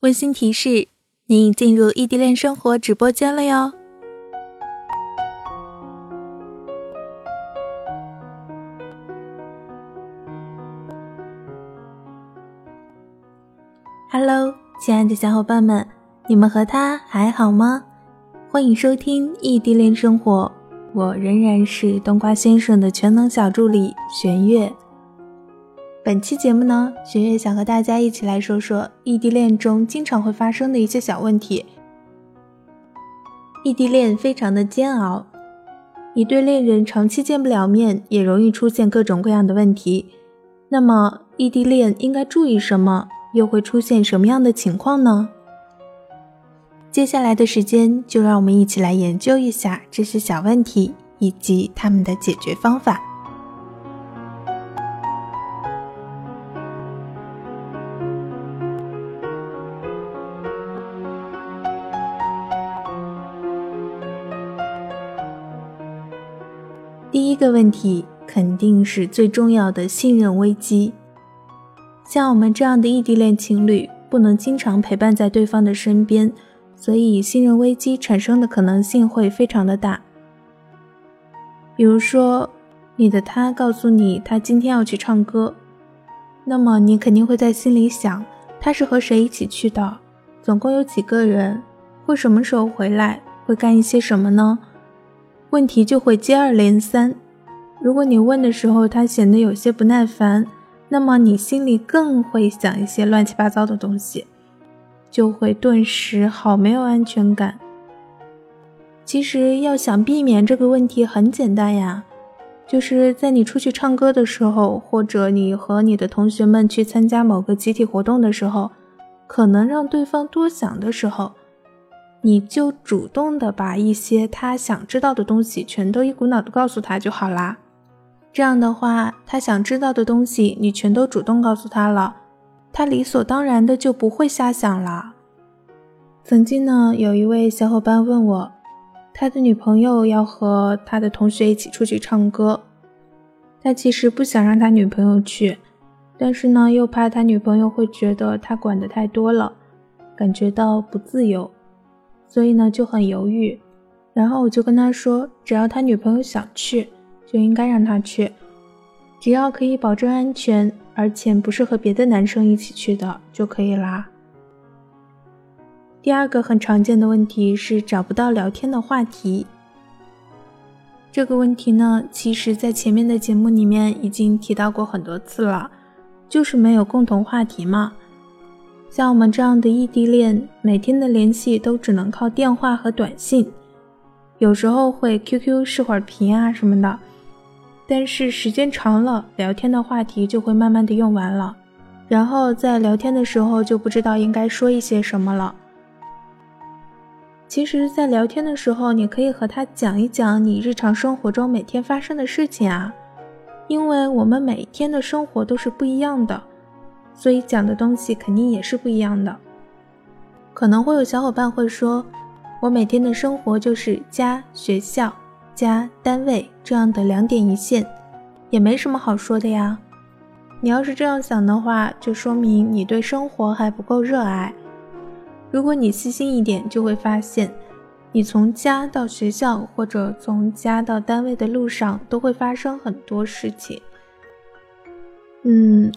温馨提示：您已进入异地恋生活直播间了哟。Hello，亲爱的小伙伴们，你们和他还好吗？欢迎收听异地恋生活，我仍然是冬瓜先生的全能小助理玄月。本期节目呢，雪月想和大家一起来说说异地恋中经常会发生的一些小问题。异地恋非常的煎熬，一对恋人长期见不了面，也容易出现各种各样的问题。那么，异地恋应该注意什么？又会出现什么样的情况呢？接下来的时间，就让我们一起来研究一下这些小问题以及他们的解决方法。第一个问题肯定是最重要的信任危机。像我们这样的异地恋情侣，不能经常陪伴在对方的身边，所以信任危机产生的可能性会非常的大。比如说，你的他告诉你他今天要去唱歌，那么你肯定会在心里想，他是和谁一起去的？总共有几个人？会什么时候回来？会干一些什么呢？问题就会接二连三。如果你问的时候，他显得有些不耐烦，那么你心里更会想一些乱七八糟的东西，就会顿时好没有安全感。其实要想避免这个问题很简单呀，就是在你出去唱歌的时候，或者你和你的同学们去参加某个集体活动的时候，可能让对方多想的时候。你就主动的把一些他想知道的东西全都一股脑的告诉他就好啦。这样的话，他想知道的东西你全都主动告诉他了，他理所当然的就不会瞎想了。曾经呢，有一位小伙伴问我，他的女朋友要和他的同学一起出去唱歌，他其实不想让他女朋友去，但是呢，又怕他女朋友会觉得他管的太多了，感觉到不自由。所以呢就很犹豫，然后我就跟他说，只要他女朋友想去，就应该让他去，只要可以保证安全，而且不是和别的男生一起去的就可以啦。第二个很常见的问题是找不到聊天的话题。这个问题呢，其实在前面的节目里面已经提到过很多次了，就是没有共同话题嘛。像我们这样的异地恋，每天的联系都只能靠电话和短信，有时候会 QQ 视会儿频啊什么的，但是时间长了，聊天的话题就会慢慢的用完了，然后在聊天的时候就不知道应该说一些什么了。其实，在聊天的时候，你可以和他讲一讲你日常生活中每天发生的事情啊，因为我们每天的生活都是不一样的。所以讲的东西肯定也是不一样的。可能会有小伙伴会说，我每天的生活就是家、学校、家、单位这样的两点一线，也没什么好说的呀。你要是这样想的话，就说明你对生活还不够热爱。如果你细心一点，就会发现，你从家到学校或者从家到单位的路上，都会发生很多事情。嗯。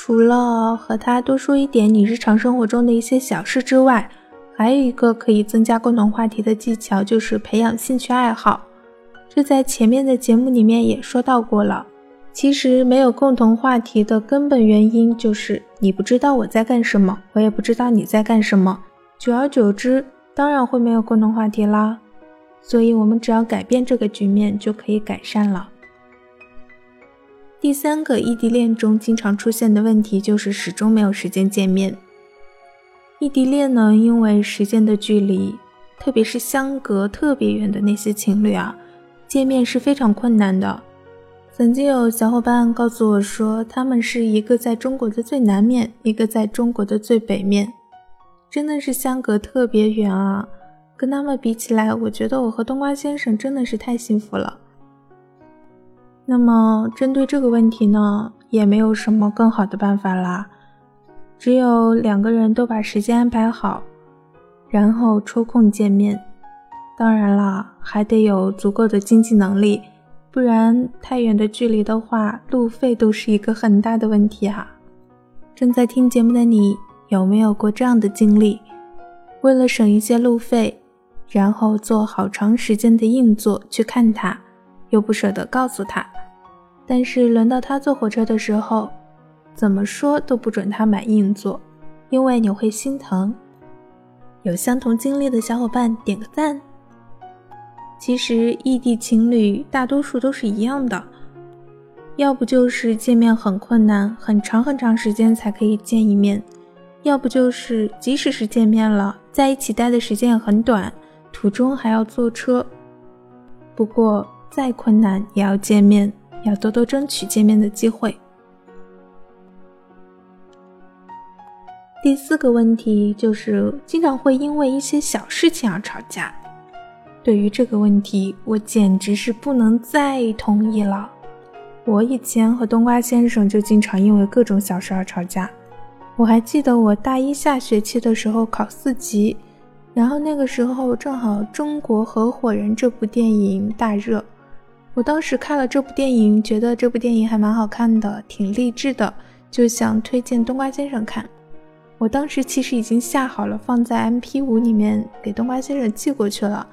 除了和他多说一点你日常生活中的一些小事之外，还有一个可以增加共同话题的技巧，就是培养兴趣爱好。这在前面的节目里面也说到过了。其实没有共同话题的根本原因就是你不知道我在干什么，我也不知道你在干什么。久而久之，当然会没有共同话题啦。所以，我们只要改变这个局面，就可以改善了。第三个异地恋中经常出现的问题就是始终没有时间见面。异地恋呢，因为时间的距离，特别是相隔特别远的那些情侣啊，见面是非常困难的。曾经有小伙伴告诉我说，他们是一个在中国的最南面，一个在中国的最北面，真的是相隔特别远啊。跟他们比起来，我觉得我和冬瓜先生真的是太幸福了。那么，针对这个问题呢，也没有什么更好的办法啦。只有两个人都把时间安排好，然后抽空见面。当然了，还得有足够的经济能力，不然太远的距离的话，路费都是一个很大的问题啊。正在听节目的你，有没有过这样的经历？为了省一些路费，然后做好长时间的硬座去看他，又不舍得告诉他。但是轮到他坐火车的时候，怎么说都不准他买硬座，因为你会心疼。有相同经历的小伙伴点个赞。其实异地情侣大多数都是一样的，要不就是见面很困难，很长很长时间才可以见一面；要不就是即使是见面了，在一起待的时间也很短，途中还要坐车。不过再困难也要见面，要多多争取见面的机会。第四个问题就是经常会因为一些小事情而吵架。对于这个问题，我简直是不能再同意了。我以前和冬瓜先生就经常因为各种小事而吵架。我还记得我大一下学期的时候考四级，然后那个时候正好《中国合伙人》这部电影大热，我当时看了这部电影，觉得这部电影还蛮好看的，挺励志的，就想推荐冬瓜先生看。我当时其实已经下好了，放在 MP5 里面给冬瓜先生寄过去了。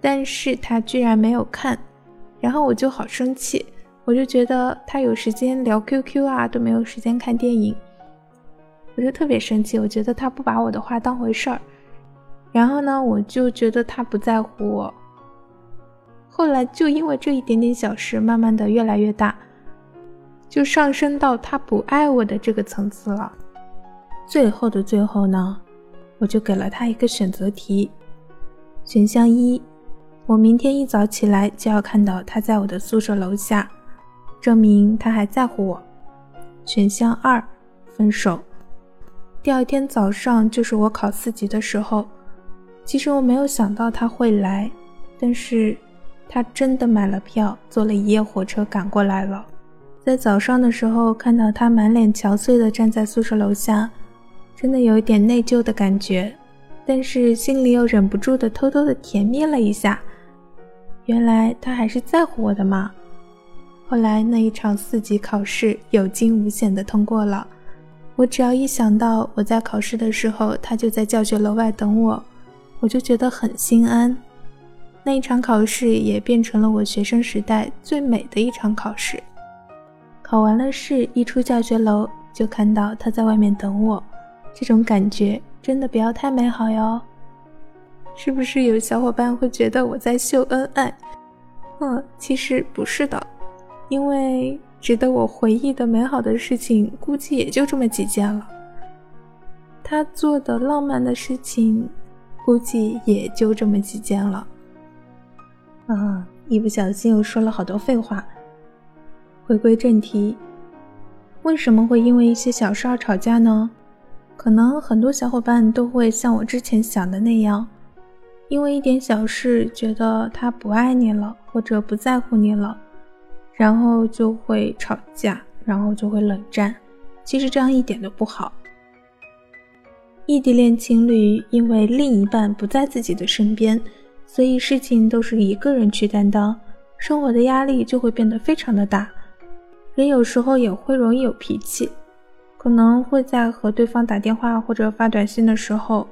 但是他居然没有看，然后我就好生气，我就觉得他有时间聊 QQ 啊，都没有时间看电影，我就特别生气，我觉得他不把我的话当回事儿，然后呢，我就觉得他不在乎我，后来就因为这一点点小事，慢慢的越来越大，就上升到他不爱我的这个层次了，最后的最后呢，我就给了他一个选择题，选项一。我明天一早起来就要看到他在我的宿舍楼下，证明他还在乎我。选项二，分手。第二天早上就是我考四级的时候，其实我没有想到他会来，但是他真的买了票，坐了一夜火车赶过来了。在早上的时候看到他满脸憔悴的站在宿舍楼下，真的有一点内疚的感觉，但是心里又忍不住的偷偷的甜蜜了一下。原来他还是在乎我的嘛！后来那一场四级考试有惊无险的通过了，我只要一想到我在考试的时候他就在教学楼外等我，我就觉得很心安。那一场考试也变成了我学生时代最美的一场考试。考完了试，一出教学楼就看到他在外面等我，这种感觉真的不要太美好哟。是不是有小伙伴会觉得我在秀恩爱？嗯，其实不是的，因为值得我回忆的美好的事情，估计也就这么几件了。他做的浪漫的事情，估计也就这么几件了。啊，一不小心又说了好多废话。回归正题，为什么会因为一些小事而吵架呢？可能很多小伙伴都会像我之前想的那样。因为一点小事，觉得他不爱你了，或者不在乎你了，然后就会吵架，然后就会冷战。其实这样一点都不好。异地恋情侣因为另一半不在自己的身边，所以事情都是一个人去担当，生活的压力就会变得非常的大。人有时候也会容易有脾气，可能会在和对方打电话或者发短信的时候，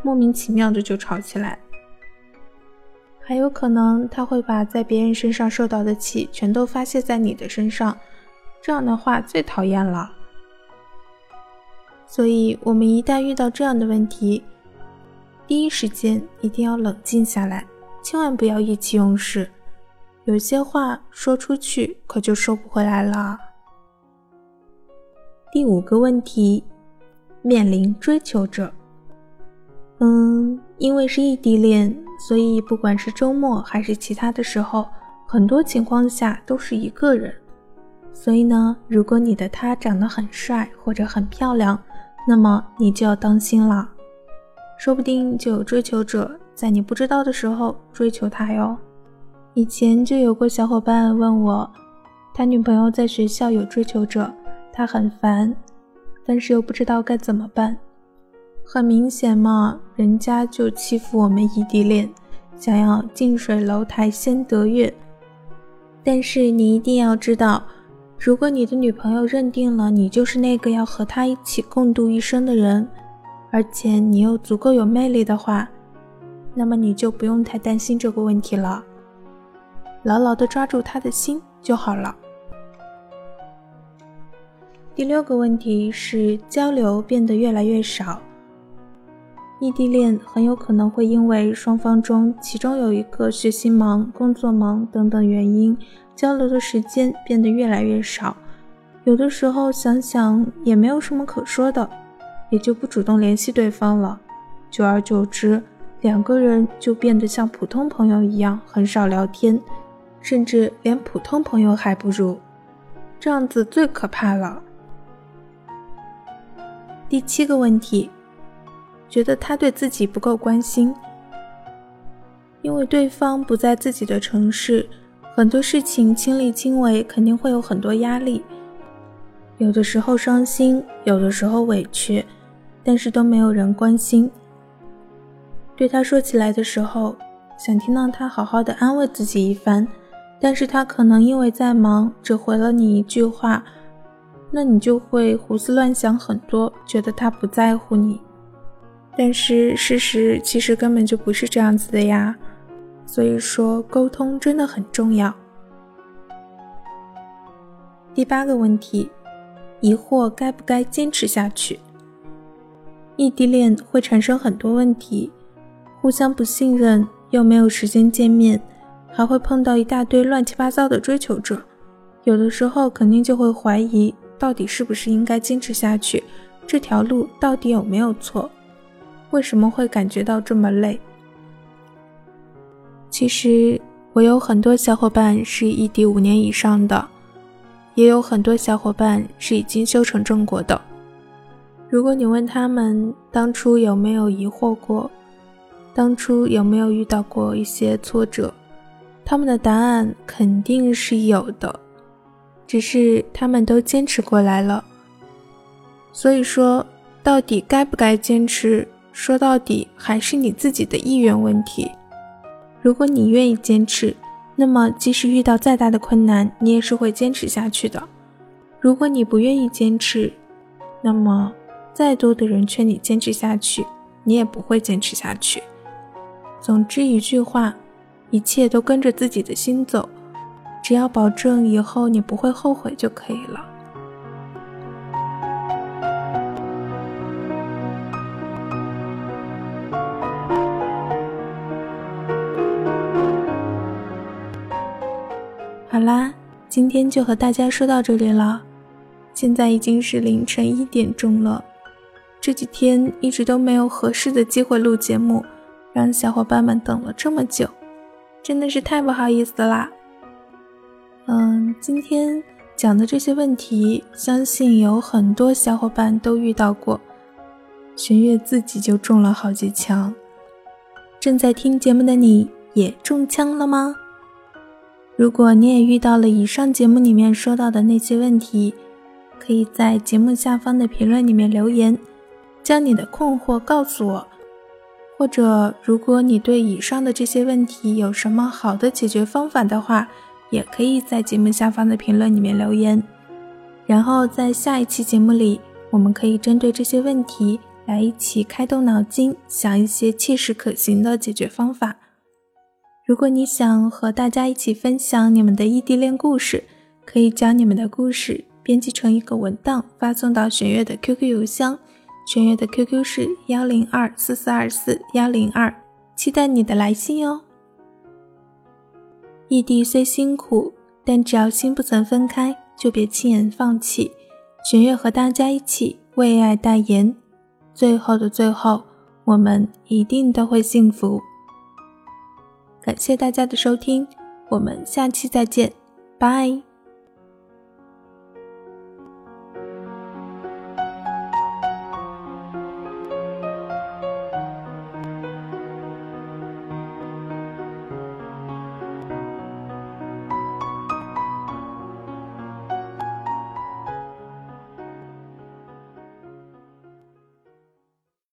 莫名其妙的就吵起来。还有可能他会把在别人身上受到的气全都发泄在你的身上，这样的话最讨厌了。所以，我们一旦遇到这样的问题，第一时间一定要冷静下来，千万不要意气用事。有些话说出去可就收不回来了。第五个问题，面临追求者。嗯，因为是异地恋。所以，不管是周末还是其他的时候，很多情况下都是一个人。所以呢，如果你的他长得很帅或者很漂亮，那么你就要当心了，说不定就有追求者在你不知道的时候追求他哟。以前就有过小伙伴问我，他女朋友在学校有追求者，他很烦，但是又不知道该怎么办。很明显嘛，人家就欺负我们异地恋，想要近水楼台先得月。但是你一定要知道，如果你的女朋友认定了你就是那个要和她一起共度一生的人，而且你又足够有魅力的话，那么你就不用太担心这个问题了，牢牢的抓住他的心就好了。第六个问题是交流变得越来越少。异地恋很有可能会因为双方中其中有一个学习忙、工作忙等等原因，交流的时间变得越来越少。有的时候想想也没有什么可说的，也就不主动联系对方了。久而久之，两个人就变得像普通朋友一样，很少聊天，甚至连普通朋友还不如。这样子最可怕了。第七个问题，觉得他对自己不够关心，因为对方不在自己的城市，很多事情亲力亲为，肯定会有很多压力。有的时候伤心，有的时候委屈，但是都没有人关心。对他说起来的时候，想听到他好好的安慰自己一番，但是他可能因为在忙，只回了你一句话。那你就会胡思乱想很多，觉得他不在乎你，但是事实其实根本就不是这样子的呀。所以说，沟通真的很重要。第八个问题，疑惑该不该坚持下去？异地恋会产生很多问题，互相不信任，又没有时间见面，还会碰到一大堆乱七八糟的追求者，有的时候肯定就会怀疑。到底是不是应该坚持下去？这条路到底有没有错？为什么会感觉到这么累？其实我有很多小伙伴是异地五年以上的，也有很多小伙伴是已经修成正果的。如果你问他们当初有没有疑惑过，当初有没有遇到过一些挫折，他们的答案肯定是有的。只是他们都坚持过来了，所以说，到底该不该坚持？说到底还是你自己的意愿问题。如果你愿意坚持，那么即使遇到再大的困难，你也是会坚持下去的。如果你不愿意坚持，那么再多的人劝你坚持下去，你也不会坚持下去。总之一句话，一切都跟着自己的心走。只要保证以后你不会后悔就可以了。好啦，今天就和大家说到这里了。现在已经是凌晨一点钟了，这几天一直都没有合适的机会录节目，让小伙伴们等了这么久，真的是太不好意思啦。嗯，今天讲的这些问题，相信有很多小伙伴都遇到过。玄月自己就中了好几枪，正在听节目的你也中枪了吗？如果你也遇到了以上节目里面说到的那些问题，可以在节目下方的评论里面留言，将你的困惑告诉我。或者，如果你对以上的这些问题有什么好的解决方法的话，也可以在节目下方的评论里面留言，然后在下一期节目里，我们可以针对这些问题来一起开动脑筋，想一些切实可行的解决方法。如果你想和大家一起分享你们的异地恋故事，可以将你们的故事编辑成一个文档，发送到玄月的 QQ 邮箱，玄月的 QQ 是幺零二四四二四幺零二，期待你的来信哦。异地虽辛苦，但只要心不曾分开，就别轻言放弃。玄月和大家一起为爱代言，最后的最后，我们一定都会幸福。感谢大家的收听，我们下期再见，拜。